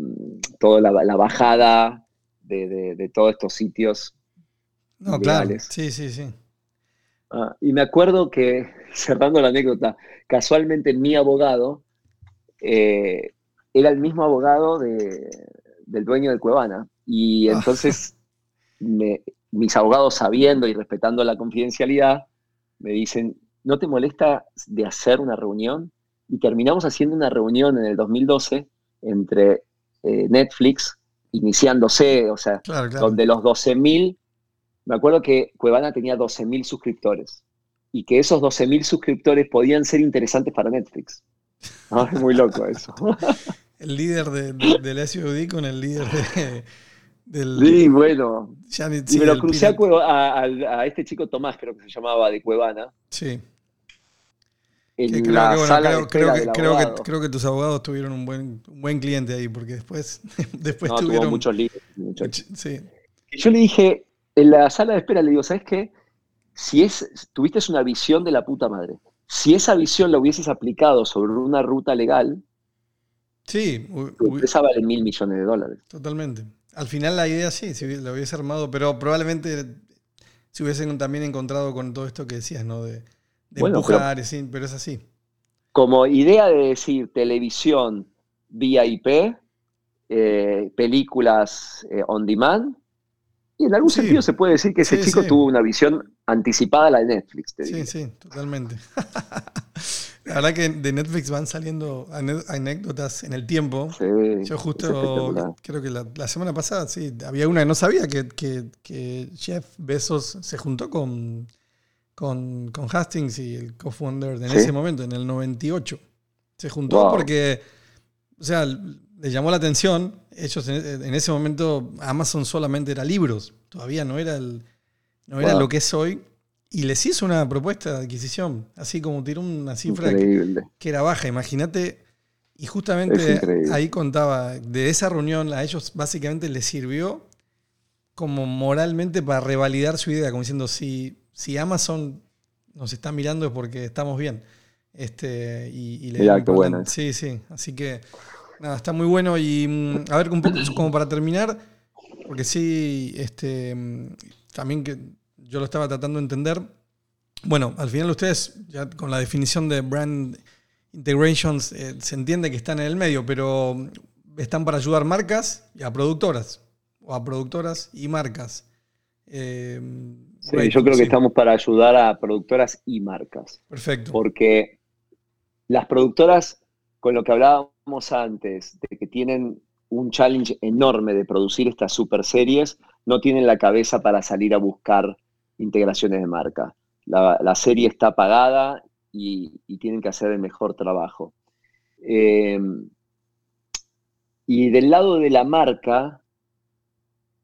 Speaker 2: toda la, la bajada de, de- de todos estos sitios.
Speaker 1: No, claro. Sí, sí, sí.
Speaker 2: Ah, y me acuerdo que, cerrando la anécdota, casualmente mi abogado eh, era el mismo abogado de- del dueño de Cuevana. Y
Speaker 1: Ah.
Speaker 2: entonces me- mis abogados, sabiendo y respetando la confidencialidad, me dicen, ¿no te molesta de hacer una reunión? Y terminamos haciendo una reunión en el 2012 entre eh, Netflix, iniciándose, o sea,
Speaker 1: Claro, claro.
Speaker 2: donde los 12.000, me acuerdo que Cuevana tenía 12.000 suscriptores y que esos 12.000 suscriptores podían ser interesantes para Netflix. Ah, es muy loco eso.
Speaker 1: El líder de, de- del SUD con el líder de, del.
Speaker 2: Sí, bueno.
Speaker 1: ya ni-
Speaker 2: Y
Speaker 1: sí,
Speaker 2: me lo crucé a, este chico Tomás, creo que se llamaba, de Cuevana,
Speaker 1: Sí.
Speaker 2: en
Speaker 1: creo,
Speaker 2: la
Speaker 1: que, bueno,
Speaker 2: sala de
Speaker 1: creo, que,
Speaker 2: del
Speaker 1: creo, que,
Speaker 2: abogado.
Speaker 1: creo que tus abogados tuvieron un buen, un buen cliente ahí, porque después, después
Speaker 2: No, tuvo
Speaker 1: tuvieron.
Speaker 2: muchos líderes, muchachos.
Speaker 1: much- sí,
Speaker 2: yo le dije, en la sala de espera, le digo, ¿sabes qué? Si es, tuviste una visión de la puta madre. Si esa visión la hubieses aplicado sobre una ruta legal,
Speaker 1: sí,
Speaker 2: tu empresa vale mil millones de dólares.
Speaker 1: totalmente. Al final la idea sí, si la hubiese armado, pero probablemente se hubiesen también encontrado con todo esto que decías, ¿no? De, de
Speaker 2: Bueno,
Speaker 1: empujar, y sí, pero es así.
Speaker 2: Como idea de decir televisión vía IP, eh, películas eh, on demand, y en algún
Speaker 1: Sí.
Speaker 2: sentido se puede decir que ese
Speaker 1: Sí,
Speaker 2: chico
Speaker 1: sí.
Speaker 2: tuvo una visión anticipada a la de Netflix, te
Speaker 1: Sí, sí, totalmente. La verdad que de Netflix van saliendo anécdotas en el tiempo. Yo justo, creo que la, la semana pasada, sí, había una que no sabía que, que, que Jeff Bezos se juntó con, con, con Hastings y el co-founder en ese momento, en el 98. Se juntó
Speaker 2: Wow.
Speaker 1: porque, o sea, le llamó la atención. Ellos en, en ese momento, Amazon solamente era libros, todavía no era, el, no era lo que es hoy. Y les hizo una propuesta de adquisición, así como tiró una cifra que, era baja. Imagínate Y justamente ahí contaba, de esa reunión a ellos básicamente les sirvió como moralmente para revalidar su idea, como diciendo, si, si Amazon nos está mirando es porque estamos bien. Este, y, y le
Speaker 2: Mirá, qué bueno.
Speaker 1: Sí, sí. Así que, nada, está muy bueno. Y mm, a ver, un poco como para terminar, porque sí, este, mm, también que yo lo estaba tratando de entender. Bueno, al final ustedes, ya con la definición de brand integrations, eh, se entiende que están en el medio, pero mm, están para ayudar marcas y a productoras, o a productoras y marcas. Eh,
Speaker 2: Sí,
Speaker 1: right,
Speaker 2: yo creo que estamos para ayudar a productoras y marcas.
Speaker 1: Perfecto.
Speaker 2: porque las productoras, con lo que hablábamos antes, de que tienen un challenge enorme de producir estas super series, no tienen la cabeza para salir a buscar integraciones de marca. La, serie está pagada y, tienen que hacer el mejor trabajo. Eh, y del lado de la marca,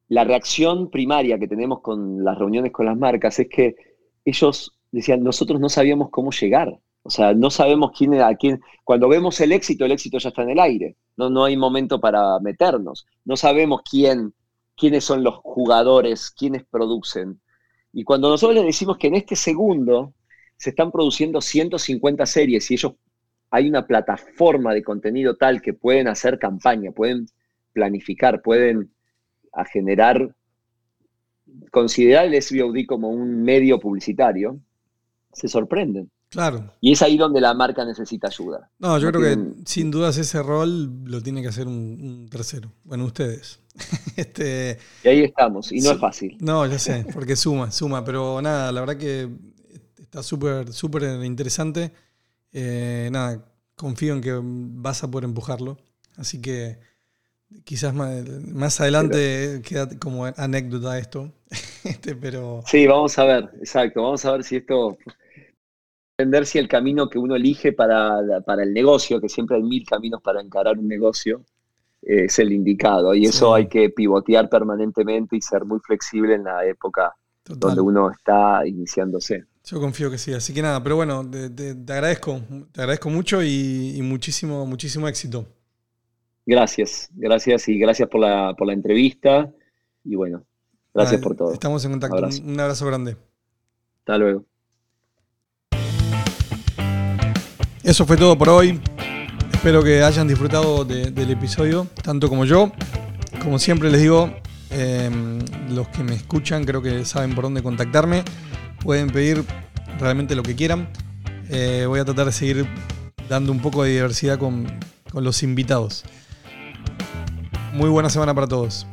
Speaker 2: la reacción primaria que tenemos con las reuniones con las marcas es que ellos decían, nosotros no sabíamos cómo llegar. O sea, no sabemos quién a quién. Cuando vemos el éxito, el éxito ya está en el aire. No, no hay momento para meternos. No sabemos quién, quiénes son los jugadores, quiénes producen. Y cuando nosotros les decimos que en este segundo se están produciendo 150 series y ellos hay una plataforma de contenido tal que pueden hacer campaña, pueden planificar, pueden generar, considerar el SVOD como un medio publicitario, se sorprenden.
Speaker 1: Claro.
Speaker 2: Y es ahí donde la marca necesita ayuda.
Speaker 1: No, yo
Speaker 2: No
Speaker 1: creo que sin dudas ese rol lo tiene que hacer un, un tercero. Bueno, ustedes. este,
Speaker 2: Y ahí estamos, y no
Speaker 1: Sí.
Speaker 2: es fácil.
Speaker 1: no, ya sé, porque suma, suma. Pero nada, la verdad que está súper, súper interesante. Eh, nada, confío en que vas a poder empujarlo. Así que quizás más, más adelante queda como anécdota esto. este, pero
Speaker 2: Sí, vamos a ver, exacto, vamos a ver si esto, entender si el camino que uno elige para, para el negocio, que siempre hay mil caminos para encarar un negocio, eh, es el indicado. Y eso hay que pivotear permanentemente y ser muy flexible en la época
Speaker 1: total.
Speaker 2: donde uno está iniciándose.
Speaker 1: Yo confío que sí. Así que nada, pero bueno, te, te- te agradezco. Te agradezco mucho y, y muchísimo, muchísimo éxito.
Speaker 2: Gracias, gracias y gracias por la, por la entrevista. Y bueno, gracias
Speaker 1: Nada,
Speaker 2: por todo.
Speaker 1: Estamos en contacto.
Speaker 2: Abrazo.
Speaker 1: Un abrazo grande.
Speaker 2: Hasta luego.
Speaker 1: Eso fue todo por hoy. Espero que hayan disfrutado de- del episodio, tanto como yo. Como siempre les digo, eh, los que me escuchan creo que saben por dónde contactarme. Pueden pedir realmente lo que quieran. Eh, voy a tratar de seguir dando un poco de diversidad con, con los invitados. Muy buena semana para todos.